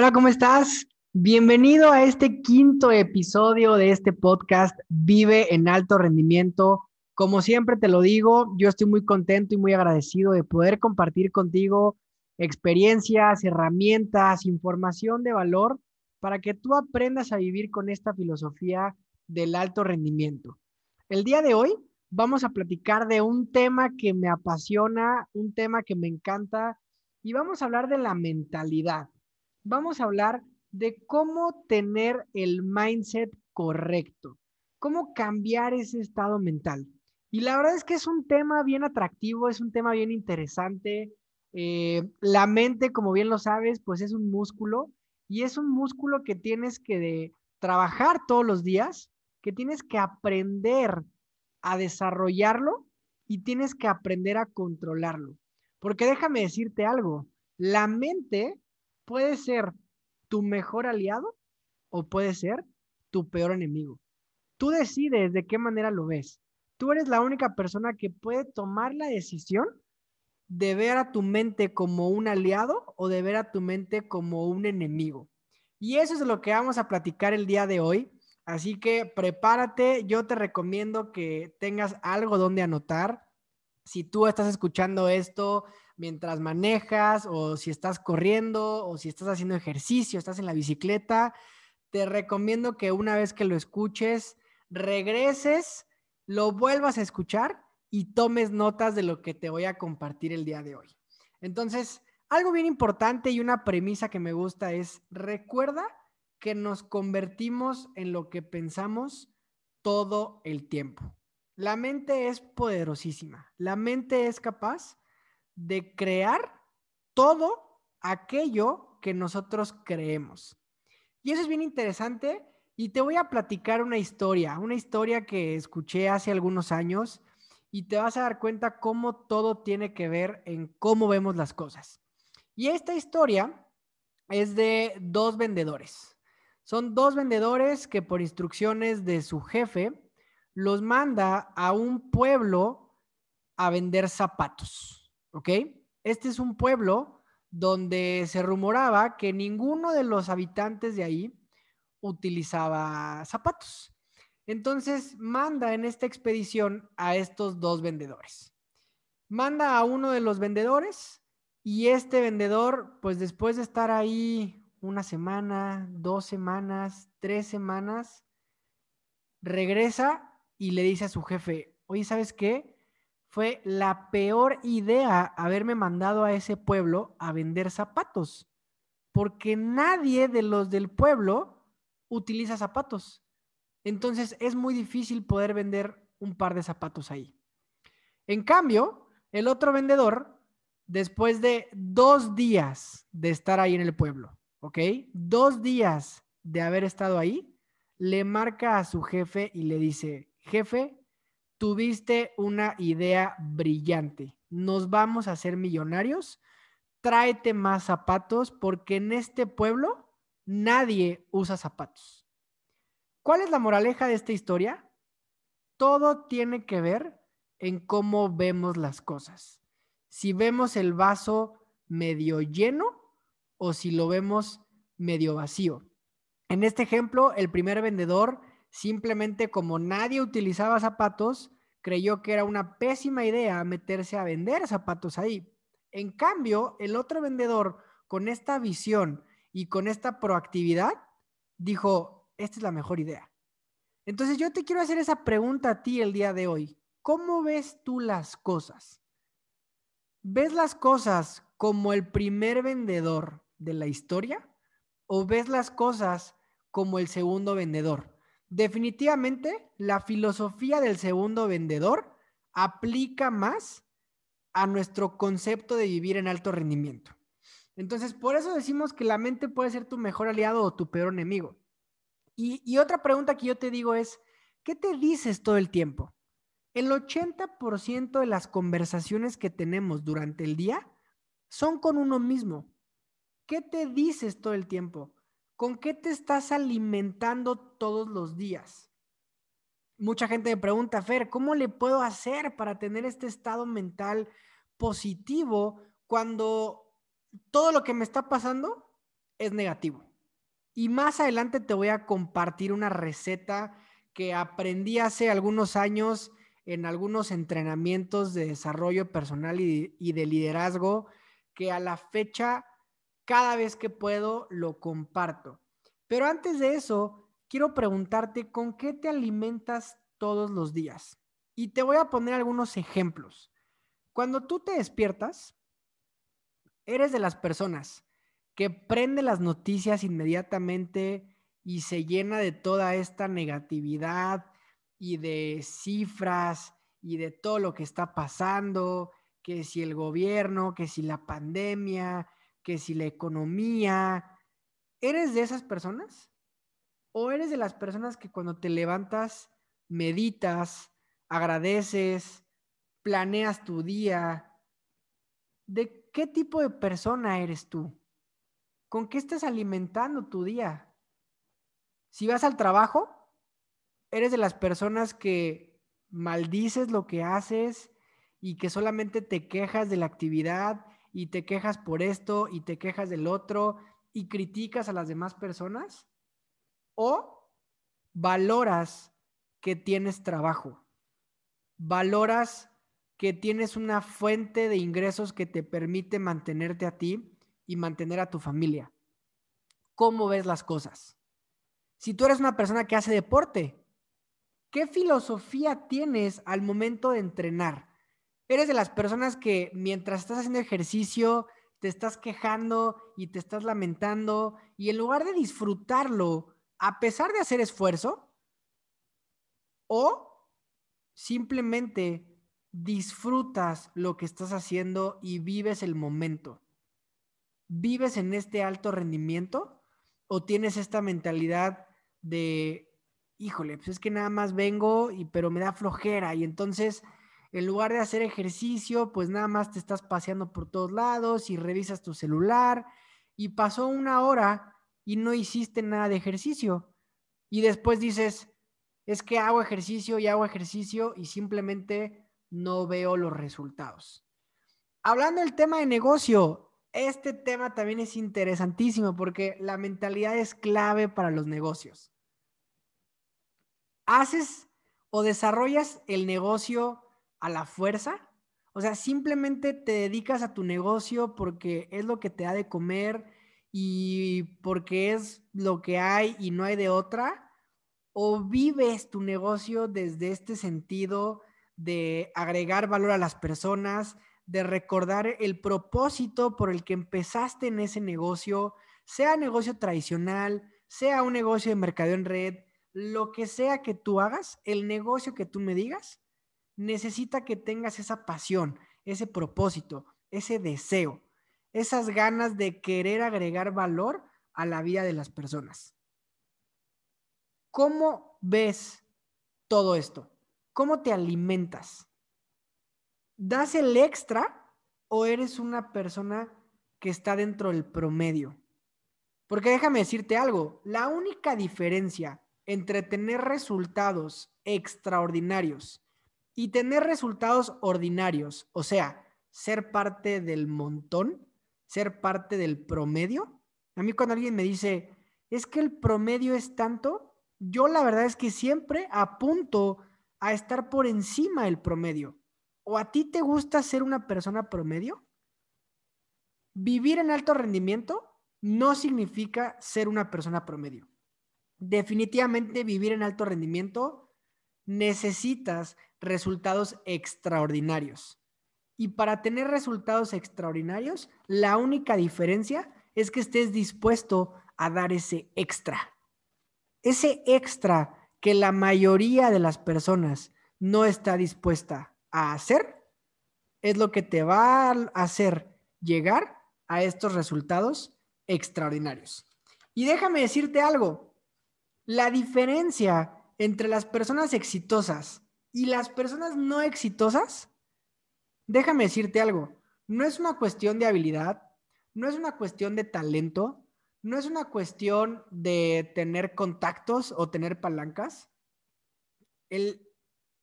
Hola, ¿cómo estás? Bienvenido a este quinto episodio de este podcast Vive en alto rendimiento. Como siempre te lo digo, yo estoy muy contento y muy agradecido de poder compartir contigo experiencias, herramientas, información de valor para que tú aprendas a vivir con esta filosofía del alto rendimiento. El día de hoy vamos a platicar de un tema que me apasiona, un tema que me encanta y vamos a hablar de la mentalidad vamos a hablar de cómo tener el mindset correcto, cómo cambiar ese estado mental. Y la verdad es que es un tema bien atractivo, es un tema bien interesante. Eh, la mente, como bien lo sabes, pues es un músculo y es un músculo que tienes que trabajar todos los días, que tienes que aprender a desarrollarlo y tienes que aprender a controlarlo. Porque déjame decirte algo, la mente puede ser tu mejor aliado o puede ser tu peor enemigo. Tú decides de qué manera lo ves. Tú eres la única persona que puede tomar la decisión de ver a tu mente como un aliado o de ver a tu mente como un enemigo. Y eso es lo que vamos a platicar el día de hoy. Así que prepárate, yo te recomiendo que tengas algo donde anotar. Si tú estás escuchando esto mientras manejas o si estás corriendo o si estás haciendo ejercicio, estás en la bicicleta, te recomiendo que una vez que lo escuches, regreses, lo vuelvas a escuchar y tomes notas de lo que te voy a compartir el día de hoy. Entonces, algo bien importante y una premisa que me gusta es, recuerda que nos convertimos en lo que pensamos todo el tiempo. La mente es poderosísima. La mente es capaz de crear todo aquello que nosotros creemos. Y eso es bien interesante y te voy a platicar una historia, una historia que escuché hace algunos años y te vas a dar cuenta cómo todo tiene que ver en cómo vemos las cosas. Y esta historia es de dos vendedores. Son dos vendedores que por instrucciones de su jefe los manda a un pueblo a vender zapatos. ¿Ok? Este es un pueblo donde se rumoraba que ninguno de los habitantes de ahí utilizaba zapatos. Entonces manda en esta expedición a estos dos vendedores. Manda a uno de los vendedores y este vendedor, pues después de estar ahí una semana, dos semanas, tres semanas, regresa y le dice a su jefe, oye, ¿sabes qué? Fue la peor idea haberme mandado a ese pueblo a vender zapatos, porque nadie de los del pueblo utiliza zapatos. Entonces es muy difícil poder vender un par de zapatos ahí. En cambio, el otro vendedor, después de dos días de estar ahí en el pueblo, ¿ok? Dos días de haber estado ahí, le marca a su jefe y le dice, jefe, tuviste una idea brillante. Nos vamos a hacer millonarios. Tráete más zapatos porque en este pueblo nadie usa zapatos. ¿Cuál es la moraleja de esta historia? Todo tiene que ver en cómo vemos las cosas. Si vemos el vaso medio lleno o si lo vemos medio vacío. En este ejemplo, el primer vendedor Simplemente como nadie utilizaba zapatos, creyó que era una pésima idea meterse a vender zapatos ahí. En cambio, el otro vendedor, con esta visión y con esta proactividad, dijo, esta es la mejor idea. Entonces yo te quiero hacer esa pregunta a ti el día de hoy. ¿Cómo ves tú las cosas? ¿Ves las cosas como el primer vendedor de la historia o ves las cosas como el segundo vendedor? Definitivamente, la filosofía del segundo vendedor aplica más a nuestro concepto de vivir en alto rendimiento. Entonces, por eso decimos que la mente puede ser tu mejor aliado o tu peor enemigo. Y, otra pregunta que yo te digo es, ¿qué te dices todo el tiempo? El 80% de las conversaciones que tenemos durante el día son con uno mismo. ¿Qué te dices todo el tiempo? ¿Con qué te estás alimentando todos los días? Mucha gente me pregunta, Fer, ¿cómo le puedo hacer para tener este estado mental positivo cuando todo lo que me está pasando es negativo. Y más adelante te voy a compartir una receta que aprendí hace algunos años en algunos entrenamientos de desarrollo personal y, de liderazgo, que a la fecha, cada vez que puedo, lo comparto. Pero antes de eso, quiero preguntarte, ¿con qué te alimentas todos los días? Y te voy a poner algunos ejemplos. Cuando tú te despiertas, eres de las personas que prende las noticias inmediatamente y se llena de toda esta negatividad y de cifras y de todo lo que está pasando, que si el gobierno, que si la pandemia, que si la economía. ¿Eres de esas personas? ¿O eres de las personas que cuando te levantas meditas, agradeces, planeas tu día? ¿De qué tipo de persona eres tú? ¿Con qué estás alimentando tu día? Si vas al trabajo, eres de las personas que maldices lo que haces y que solamente te quejas de la actividad y te quejas por esto y te quejas del otro y criticas a las demás personas? ¿O valoras que tienes trabajo? ¿Valoras que tienes una fuente de ingresos que te permite mantenerte a ti y mantener a tu familia. ¿Cómo ves las cosas? Si tú eres una persona que hace deporte, ¿qué filosofía tienes al momento de entrenar? ¿Eres de las personas que mientras estás haciendo ejercicio te estás quejando y te estás lamentando y en lugar de disfrutarlo, a pesar de hacer esfuerzo, o simplemente disfrutas lo que estás haciendo y vives el momento? vives en este alto rendimiento o tienes esta mentalidad de, híjole, pues es que nada más vengo y pero me da flojera y entonces en lugar de hacer ejercicio, pues nada más te estás paseando por todos lados y revisas tu celular y pasó una hora y no hiciste nada de ejercicio y después dices, es que hago ejercicio y hago ejercicio y simplemente no veo los resultados. Hablando del tema de negocio, este tema también es interesantísimo porque la mentalidad es clave para los negocios. ¿Haces o desarrollas el negocio a la fuerza? O sea, simplemente te dedicas a tu negocio porque es lo que te ha de comer y porque es lo que hay y no hay de otra. ¿O vives tu negocio desde este sentido de agregar valor a las personas, de recordar el propósito por el que empezaste en ese negocio, sea negocio tradicional, sea un negocio de mercado en red, lo que sea que tú hagas, el negocio que tú me digas, necesita que tengas esa pasión, ese propósito, ese deseo, esas ganas de querer agregar valor a la vida de las personas. ¿Cómo ves todo esto? ¿Cómo te alimentas? ¿Das el extra o eres una persona que está dentro del promedio? Porque déjame decirte algo, la única diferencia entre tener resultados extraordinarios y tener resultados ordinarios, o sea, ser parte del montón, ser parte del promedio. A mí cuando alguien me dice, es que el promedio es tanto, yo la verdad es que siempre apunto a estar por encima del promedio. ¿O a ti te gusta ser una persona promedio? Vivir en alto rendimiento no significa ser una persona promedio. Definitivamente vivir en alto rendimiento necesitas resultados extraordinarios. Y para tener resultados extraordinarios, la única diferencia es que estés dispuesto a dar ese extra. Ese extra que la mayoría de las personas no está dispuesta a hacer es lo que te va a hacer llegar a estos resultados extraordinarios. Y déjame decirte algo, la diferencia entre las personas exitosas y las personas no exitosas, déjame decirte algo, no es una cuestión de habilidad, no es una cuestión de talento, no es una cuestión de tener contactos o tener palancas. El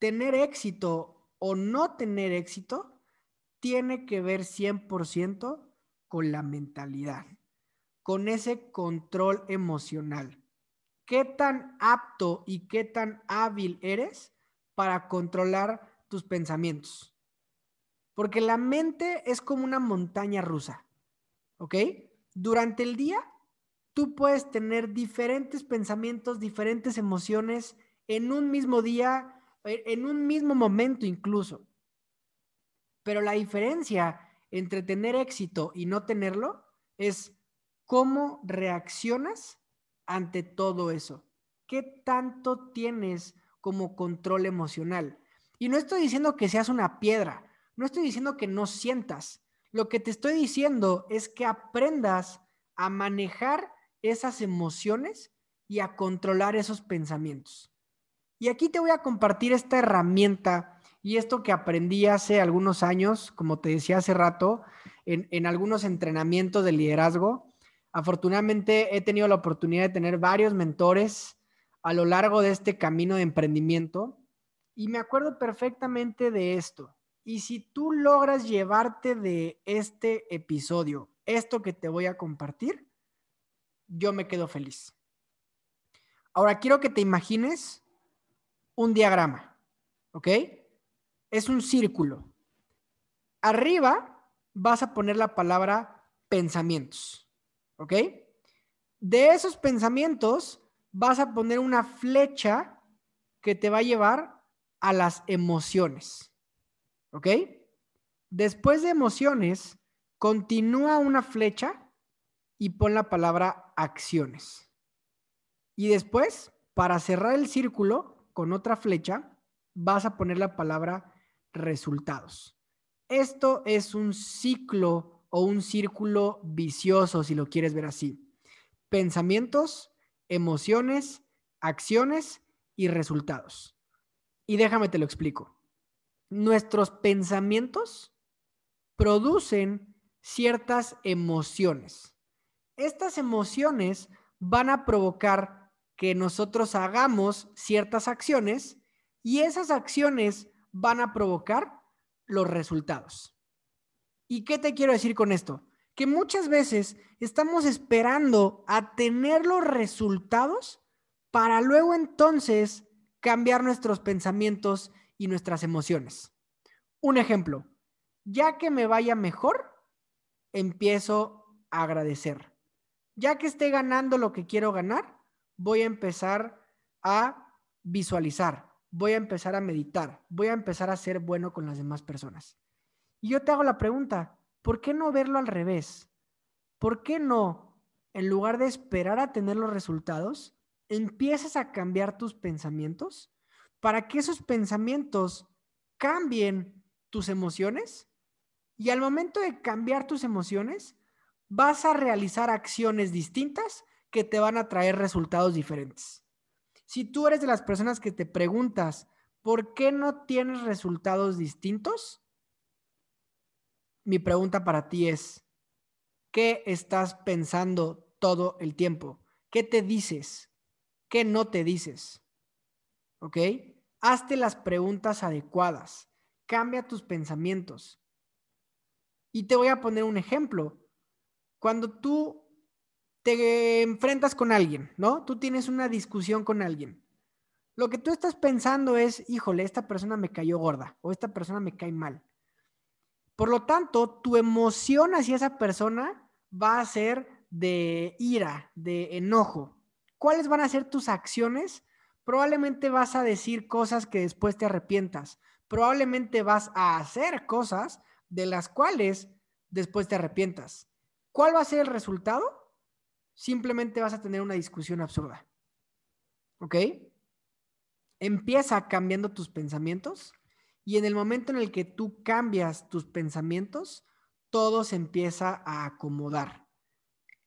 tener éxito o no tener éxito tiene que ver 100% con la mentalidad, con ese control emocional. ¿Qué tan apto y qué tan hábil eres para controlar tus pensamientos? Porque la mente es como una montaña rusa, ¿ok? Durante el día, tú puedes tener diferentes pensamientos, diferentes emociones en un mismo día, en un mismo momento incluso. Pero la diferencia entre tener éxito y no tenerlo es cómo reaccionas ante todo eso. ¿Qué tanto tienes como control emocional? Y no estoy diciendo que seas una piedra, no estoy diciendo que no sientas. Lo que te estoy diciendo es que aprendas a manejar esas emociones y a controlar esos pensamientos. Y aquí te voy a compartir esta herramienta y esto que aprendí hace algunos años, como te decía hace rato, en, en algunos entrenamientos de liderazgo. Afortunadamente he tenido la oportunidad de tener varios mentores a lo largo de este camino de emprendimiento y me acuerdo perfectamente de esto. Y si tú logras llevarte de este episodio esto que te voy a compartir, yo me quedo feliz. Ahora quiero que te imagines un diagrama, ¿ok? Es un círculo. Arriba vas a poner la palabra pensamientos, ¿ok? De esos pensamientos vas a poner una flecha que te va a llevar a las emociones. ¿Ok? Después de emociones, continúa una flecha y pon la palabra acciones. Y después, para cerrar el círculo con otra flecha, vas a poner la palabra resultados. Esto es un ciclo o un círculo vicioso, si lo quieres ver así. Pensamientos, emociones, acciones y resultados. Y déjame te lo explico nuestros pensamientos producen ciertas emociones. Estas emociones van a provocar que nosotros hagamos ciertas acciones y esas acciones van a provocar los resultados. ¿Y qué te quiero decir con esto? Que muchas veces estamos esperando a tener los resultados para luego entonces cambiar nuestros pensamientos y nuestras emociones. Un ejemplo, ya que me vaya mejor, empiezo a agradecer. Ya que esté ganando lo que quiero ganar, voy a empezar a visualizar, voy a empezar a meditar, voy a empezar a ser bueno con las demás personas. Y yo te hago la pregunta, ¿por qué no verlo al revés? ¿Por qué no, en lugar de esperar a tener los resultados, empiezas a cambiar tus pensamientos para que esos pensamientos cambien tus emociones y al momento de cambiar tus emociones, vas a realizar acciones distintas que te van a traer resultados diferentes. Si tú eres de las personas que te preguntas, ¿por qué no tienes resultados distintos? Mi pregunta para ti es, ¿qué estás pensando todo el tiempo? ¿Qué te dices? ¿Qué no te dices? ¿Ok? Hazte las preguntas adecuadas. Cambia tus pensamientos. Y te voy a poner un ejemplo. Cuando tú te enfrentas con alguien, ¿no? Tú tienes una discusión con alguien. Lo que tú estás pensando es, híjole, esta persona me cayó gorda o esta persona me cae mal. Por lo tanto, tu emoción hacia esa persona va a ser de ira, de enojo. ¿Cuáles van a ser tus acciones probablemente vas a decir cosas que después te arrepientas. Probablemente vas a hacer cosas de las cuales después te arrepientas. ¿Cuál va a ser el resultado? Simplemente vas a tener una discusión absurda. ¿Ok? Empieza cambiando tus pensamientos y en el momento en el que tú cambias tus pensamientos, todo se empieza a acomodar.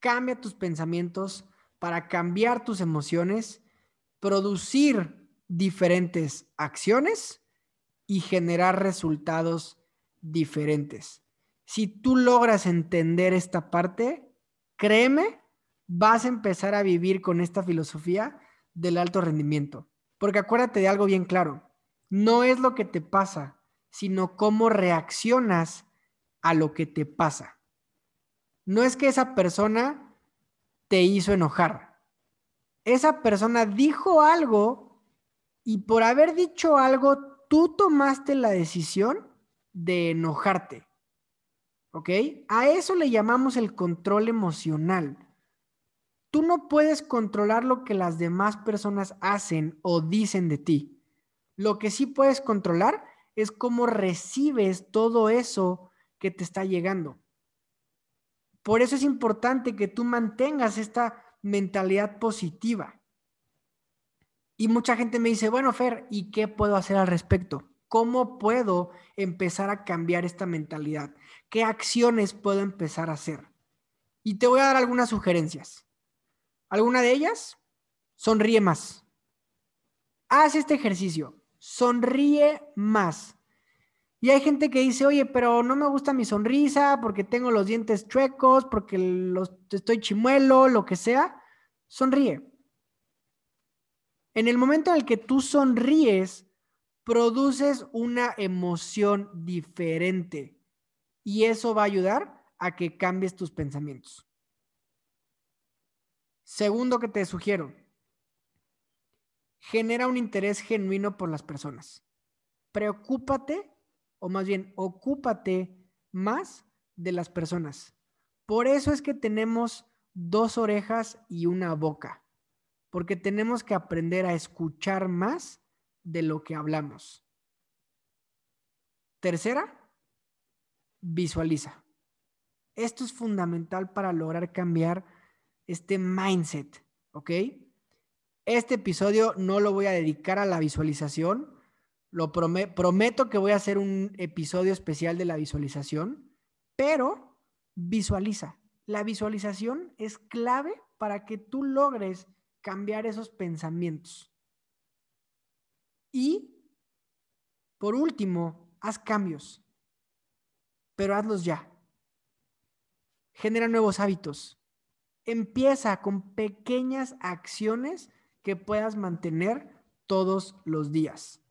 Cambia tus pensamientos para cambiar tus emociones producir diferentes acciones y generar resultados diferentes. Si tú logras entender esta parte, créeme, vas a empezar a vivir con esta filosofía del alto rendimiento. Porque acuérdate de algo bien claro, no es lo que te pasa, sino cómo reaccionas a lo que te pasa. No es que esa persona te hizo enojar. Esa persona dijo algo y por haber dicho algo, tú tomaste la decisión de enojarte. ¿Ok? A eso le llamamos el control emocional. Tú no puedes controlar lo que las demás personas hacen o dicen de ti. Lo que sí puedes controlar es cómo recibes todo eso que te está llegando. Por eso es importante que tú mantengas esta mentalidad positiva. Y mucha gente me dice, bueno, Fer, ¿y qué puedo hacer al respecto? ¿Cómo puedo empezar a cambiar esta mentalidad? ¿Qué acciones puedo empezar a hacer? Y te voy a dar algunas sugerencias. ¿Alguna de ellas? Sonríe más. Haz este ejercicio. Sonríe más. Y hay gente que dice, oye, pero no me gusta mi sonrisa porque tengo los dientes chuecos, porque los, estoy chimuelo, lo que sea. Sonríe. En el momento en el que tú sonríes, produces una emoción diferente y eso va a ayudar a que cambies tus pensamientos. Segundo que te sugiero, genera un interés genuino por las personas. Preocúpate, o más bien, ocúpate más de las personas. Por eso es que tenemos dos orejas y una boca, porque tenemos que aprender a escuchar más de lo que hablamos. Tercera, visualiza. Esto es fundamental para lograr cambiar este mindset, ¿ok? Este episodio no lo voy a dedicar a la visualización. Lo prometo que voy a hacer un episodio especial de la visualización, pero visualiza. La visualización es clave para que tú logres cambiar esos pensamientos. Y, por último, haz cambios, pero hazlos ya. Genera nuevos hábitos. Empieza con pequeñas acciones que puedas mantener todos los días.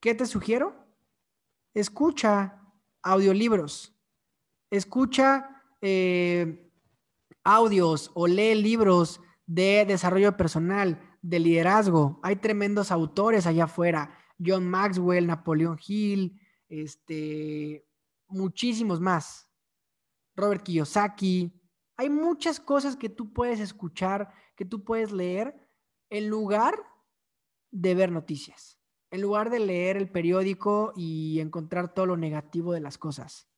¿Qué te sugiero? Escucha audiolibros, escucha eh, audios o lee libros de desarrollo personal, de liderazgo. Hay tremendos autores allá afuera. John Maxwell, Napoleón Hill, este, muchísimos más. Robert Kiyosaki. Hay muchas cosas que tú puedes escuchar, que tú puedes leer, en lugar de ver noticias, en lugar de leer el periódico y encontrar todo lo negativo de las cosas.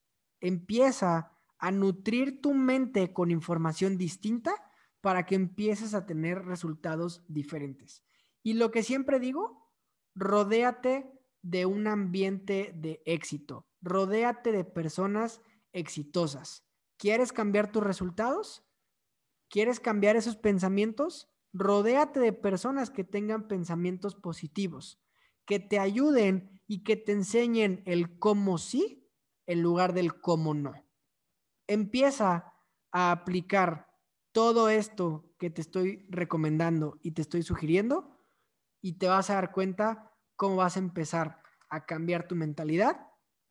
Empieza a nutrir tu mente con información distinta para que empieces a tener resultados diferentes. Y lo que siempre digo, rodéate de un ambiente de éxito, rodéate de personas exitosas. ¿Quieres cambiar tus resultados? ¿Quieres cambiar esos pensamientos? Rodéate de personas que tengan pensamientos positivos, que te ayuden y que te enseñen el cómo sí en lugar del cómo no. Empieza a aplicar todo esto que te estoy recomendando y te estoy sugiriendo y te vas a dar cuenta cómo vas a empezar a cambiar tu mentalidad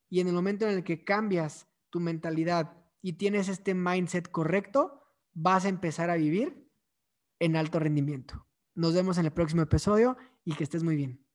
y en el momento en el que cambias tu mentalidad y tienes este mindset correcto, vas a empezar a vivir en alto rendimiento. Nos vemos en el próximo episodio y que estés muy bien.